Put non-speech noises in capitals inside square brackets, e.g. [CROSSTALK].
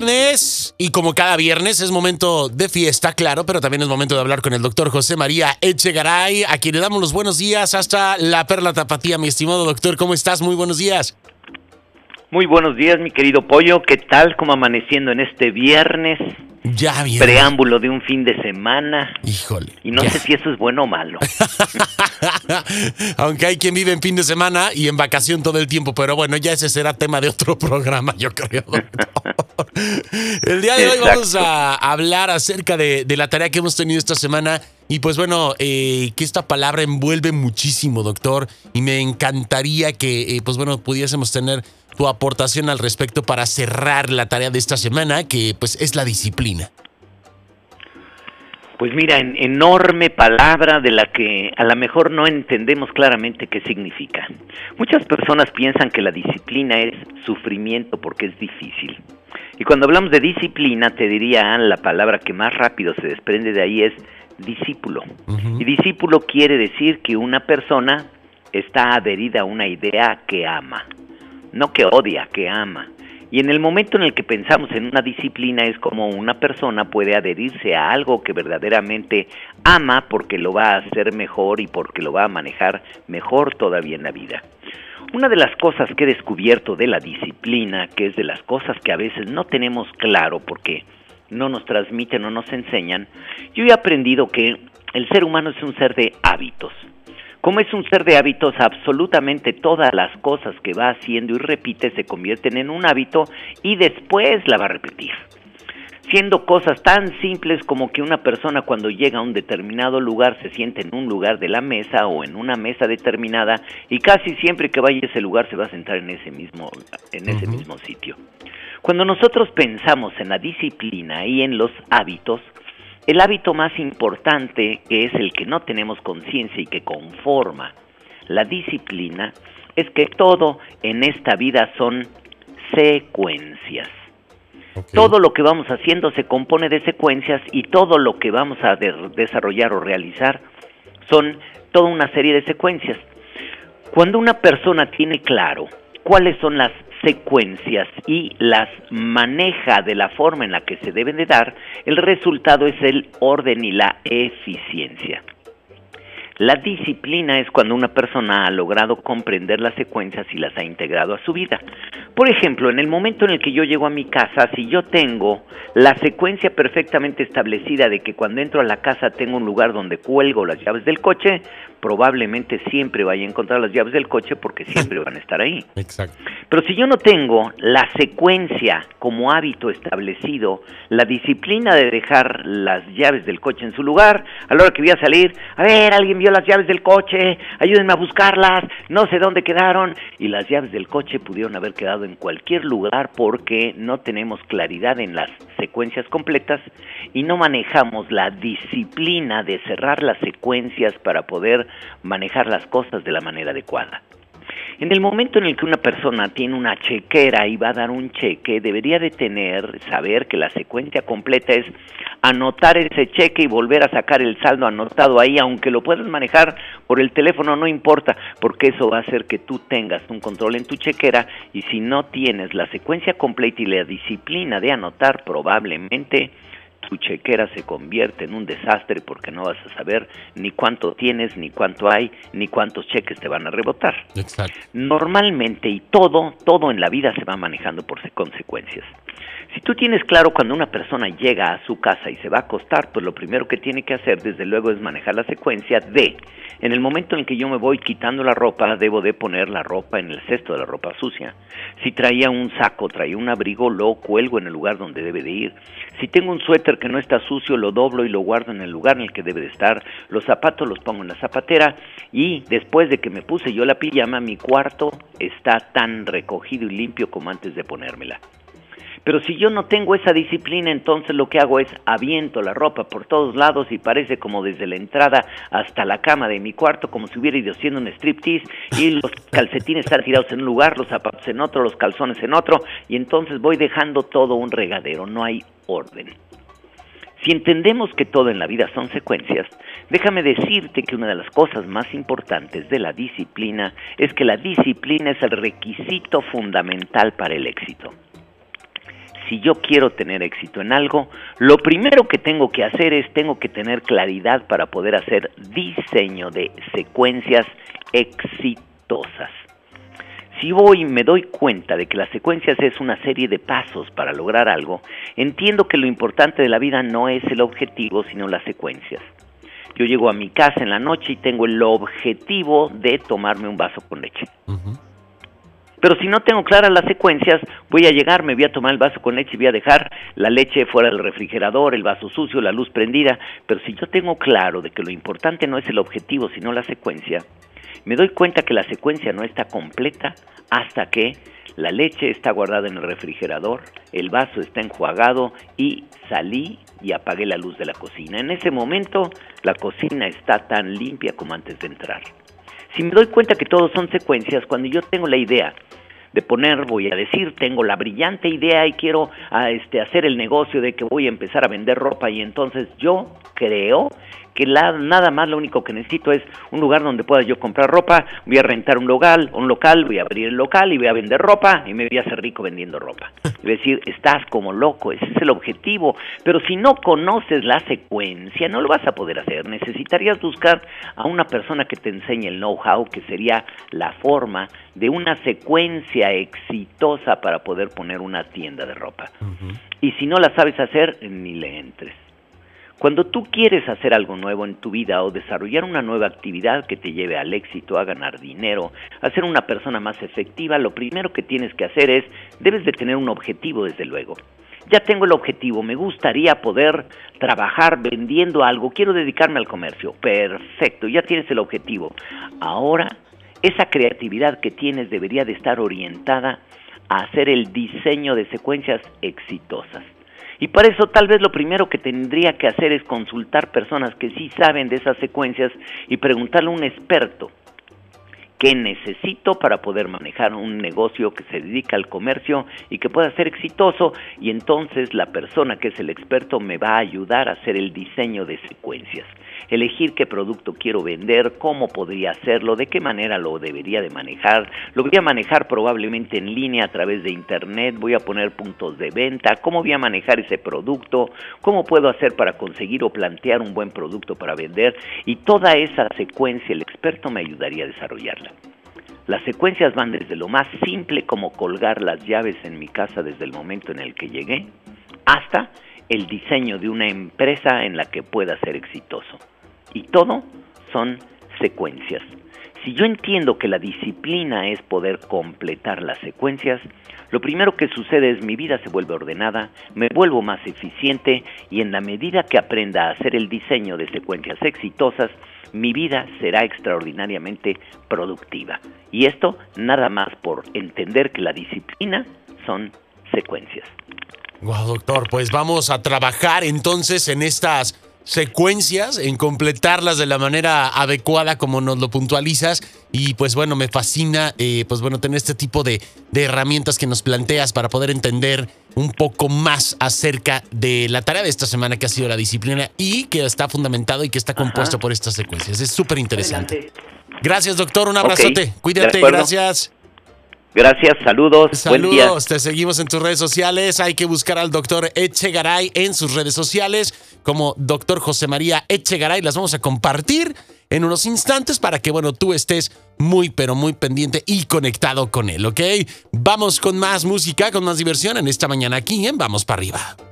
Viernes, y como cada viernes es momento de fiesta, claro, pero también es momento de hablar con el doctor José María Echegaray, a quien le damos los buenos días hasta la perla tapatía. Mi estimado doctor, ¿cómo estás? Muy buenos días. Muy buenos días, mi querido Pollo. ¿Qué tal? ¿Cómo amaneciendo en este viernes? Ya bien. Preámbulo de un fin de semana. Híjole. Y no ya. sé si eso es bueno o malo. [LAUGHS] Aunque hay quien vive en fin de semana y en vacación todo el tiempo, pero bueno, ya ese será tema de otro [LAUGHS] programa, yo creo. [LAUGHS] El día de hoy vamos a hablar acerca de, de la tarea que hemos tenido esta semana y pues bueno, eh, que esta palabra envuelve muchísimo, doctor, y me encantaría que eh, pues bueno, pudiésemos tener tu aportación al respecto para cerrar la tarea de esta semana, que pues es la disciplina. Pues mira, en- enorme palabra de la que a lo mejor no entendemos claramente qué significa. Muchas personas piensan que la disciplina es sufrimiento porque es difícil. Y cuando hablamos de disciplina, te diría, la palabra que más rápido se desprende de ahí es discípulo. Y discípulo quiere decir que una persona está adherida a una idea que ama, no que odia, que ama. Y en el momento en el que pensamos en una disciplina es como una persona puede adherirse a algo que verdaderamente ama porque lo va a hacer mejor y porque lo va a manejar mejor todavía en la vida. Una de las cosas que he descubierto de la disciplina, que es de las cosas que a veces no tenemos claro porque no nos transmiten o nos enseñan, yo he aprendido que el ser humano es un ser de hábitos. Como es un ser de hábitos, absolutamente todas las cosas que va haciendo y repite se convierten en un hábito y después la va a repetir. Siendo cosas tan simples como que una persona cuando llega a un determinado lugar se siente en un lugar de la mesa o en una mesa determinada y casi siempre que vaya a ese lugar se va a sentar en ese mismo, en ese mismo sitio. Cuando nosotros pensamos en la disciplina y en los hábitos, el hábito más importante, que es el que no tenemos conciencia y que conforma la disciplina, es que todo en esta vida son secuencias. Todo lo que vamos haciendo se compone de secuencias y todo lo que vamos a de- desarrollar o realizar son toda una serie de secuencias. Cuando una persona tiene claro cuáles son las secuencias y las maneja de la forma en la que se deben de dar, el resultado es el orden y la eficiencia. La disciplina es cuando una persona ha logrado comprender las secuencias y las ha integrado a su vida. Por ejemplo, en el momento en el que yo llego a mi casa, si yo tengo la secuencia perfectamente establecida de que cuando entro a la casa tengo un lugar donde cuelgo las llaves del coche, probablemente siempre vaya a encontrar las llaves del coche porque [LAUGHS] siempre van a estar ahí. Exacto. Pero si yo no tengo la secuencia como hábito establecido, la disciplina de dejar las llaves del coche en su lugar, a la hora que voy a salir, a ver, alguien vio las llaves del coche, ayúdenme a buscarlas, no sé dónde quedaron, y las llaves del coche pudieron haber quedado en cualquier lugar porque no tenemos claridad en las secuencias completas y no manejamos la disciplina de cerrar las secuencias para poder manejar las cosas de la manera adecuada. En el momento en el que una persona tiene una chequera y va a dar un cheque, debería de tener, saber que la secuencia completa es anotar ese cheque y volver a sacar el saldo anotado ahí, aunque lo puedas manejar por el teléfono, no importa, porque eso va a hacer que tú tengas un control en tu chequera y si no tienes la secuencia completa y la disciplina de anotar, probablemente tu chequera se convierte en un desastre porque no vas a saber ni cuánto tienes, ni cuánto hay, ni cuántos cheques te van a rebotar. Exacto. Normalmente y todo, todo en la vida se va manejando por se- consecuencias. Si tú tienes claro cuando una persona llega a su casa y se va a acostar, pues lo primero que tiene que hacer desde luego es manejar la secuencia de, en el momento en que yo me voy quitando la ropa, debo de poner la ropa en el cesto de la ropa sucia. Si traía un saco, traía un abrigo, lo cuelgo en el lugar donde debe de ir. Si tengo un suéter que no está sucio, lo doblo y lo guardo en el lugar en el que debe de estar. Los zapatos los pongo en la zapatera y después de que me puse yo la pijama, mi cuarto está tan recogido y limpio como antes de ponérmela. Pero si yo no tengo esa disciplina, entonces lo que hago es aviento la ropa por todos lados y parece como desde la entrada hasta la cama de mi cuarto, como si hubiera ido haciendo un striptease y los calcetines están tirados en un lugar, los zapatos en otro, los calzones en otro, y entonces voy dejando todo un regadero, no hay orden. Si entendemos que todo en la vida son secuencias, déjame decirte que una de las cosas más importantes de la disciplina es que la disciplina es el requisito fundamental para el éxito. si yo quiero tener éxito en algo, lo primero que tengo que hacer es tengo que tener claridad para poder hacer diseño de secuencias exitosas. Si voy y me doy cuenta de que las secuencias es una serie de pasos para lograr algo, entiendo que lo importante de la vida no es el objetivo, sino las secuencias. Yo llego a mi casa en la noche y tengo el objetivo de tomarme un vaso con leche. Pero si no tengo claras las secuencias, voy a llegar, me voy a tomar el vaso con leche y voy a dejar la leche fuera del refrigerador, el vaso sucio, la luz prendida. Pero si yo tengo claro de que lo importante no es el objetivo, sino la secuencia, me doy cuenta que la secuencia no está completa hasta que la leche está guardada en el refrigerador, el vaso está enjuagado y salí y apagué la luz de la cocina. En ese momento la cocina está tan limpia como antes de entrar. Si me doy cuenta que todos son secuencias, cuando yo tengo la idea de poner, voy a decir, tengo la brillante idea y quiero ah, este, hacer el negocio de que voy a empezar a vender ropa y entonces yo creo que nada más lo único que necesito es un lugar donde pueda yo comprar ropa, voy a rentar un local, un local, voy a abrir el local y voy a vender ropa y me voy a hacer rico vendiendo ropa. Es decir, estás como loco, ese es el objetivo, pero si no conoces la secuencia no lo vas a poder hacer, necesitarías buscar a una persona que te enseñe el know-how, que sería la forma de una secuencia exitosa para poder poner una tienda de ropa. Y si no la sabes hacer, ni le entres. Cuando tú quieres hacer algo nuevo en tu vida o desarrollar una nueva actividad que te lleve al éxito, a ganar dinero, a ser una persona más efectiva, lo primero que tienes que hacer es, debes de tener un objetivo desde luego. Ya tengo el objetivo, me gustaría poder trabajar vendiendo algo, quiero dedicarme al comercio. Perfecto, ya tienes el objetivo. Ahora, esa creatividad que tienes debería de estar orientada a hacer el diseño de secuencias exitosas. Y para eso tal vez lo primero que tendría que hacer es consultar personas que sí saben de esas secuencias y preguntarle a un experto qué necesito para poder manejar un negocio que se dedica al comercio y que pueda ser exitoso. Y entonces la persona que es el experto me va a ayudar a hacer el diseño de secuencias elegir qué producto quiero vender, cómo podría hacerlo, de qué manera lo debería de manejar. Lo voy a manejar probablemente en línea a través de internet, voy a poner puntos de venta, cómo voy a manejar ese producto, cómo puedo hacer para conseguir o plantear un buen producto para vender y toda esa secuencia el experto me ayudaría a desarrollarla. Las secuencias van desde lo más simple como colgar las llaves en mi casa desde el momento en el que llegué, hasta el diseño de una empresa en la que pueda ser exitoso. Y todo son secuencias. Si yo entiendo que la disciplina es poder completar las secuencias, lo primero que sucede es mi vida se vuelve ordenada, me vuelvo más eficiente y en la medida que aprenda a hacer el diseño de secuencias exitosas, mi vida será extraordinariamente productiva. Y esto nada más por entender que la disciplina son secuencias. Wow, doctor, pues vamos a trabajar entonces en estas secuencias, en completarlas de la manera adecuada como nos lo puntualizas. Y pues bueno, me fascina eh, pues bueno, tener este tipo de, herramientas que nos planteas para poder entender un poco más acerca de la tarea de esta semana que ha sido la disciplina y que está fundamentado y que está compuesto por estas secuencias. Es súper interesante. Gracias, doctor. Un abrazote. Cuídate. Gracias. Gracias, saludos. Saludos, te seguimos en tus redes sociales. Hay que buscar al doctor Echegaray en sus redes sociales como doctor José María Echegaray. Las vamos a compartir en unos instantes para que, bueno, tú estés muy, pero muy pendiente y conectado con él, ¿ok? Vamos con más música, con más diversión en esta mañana aquí en Vamos para arriba.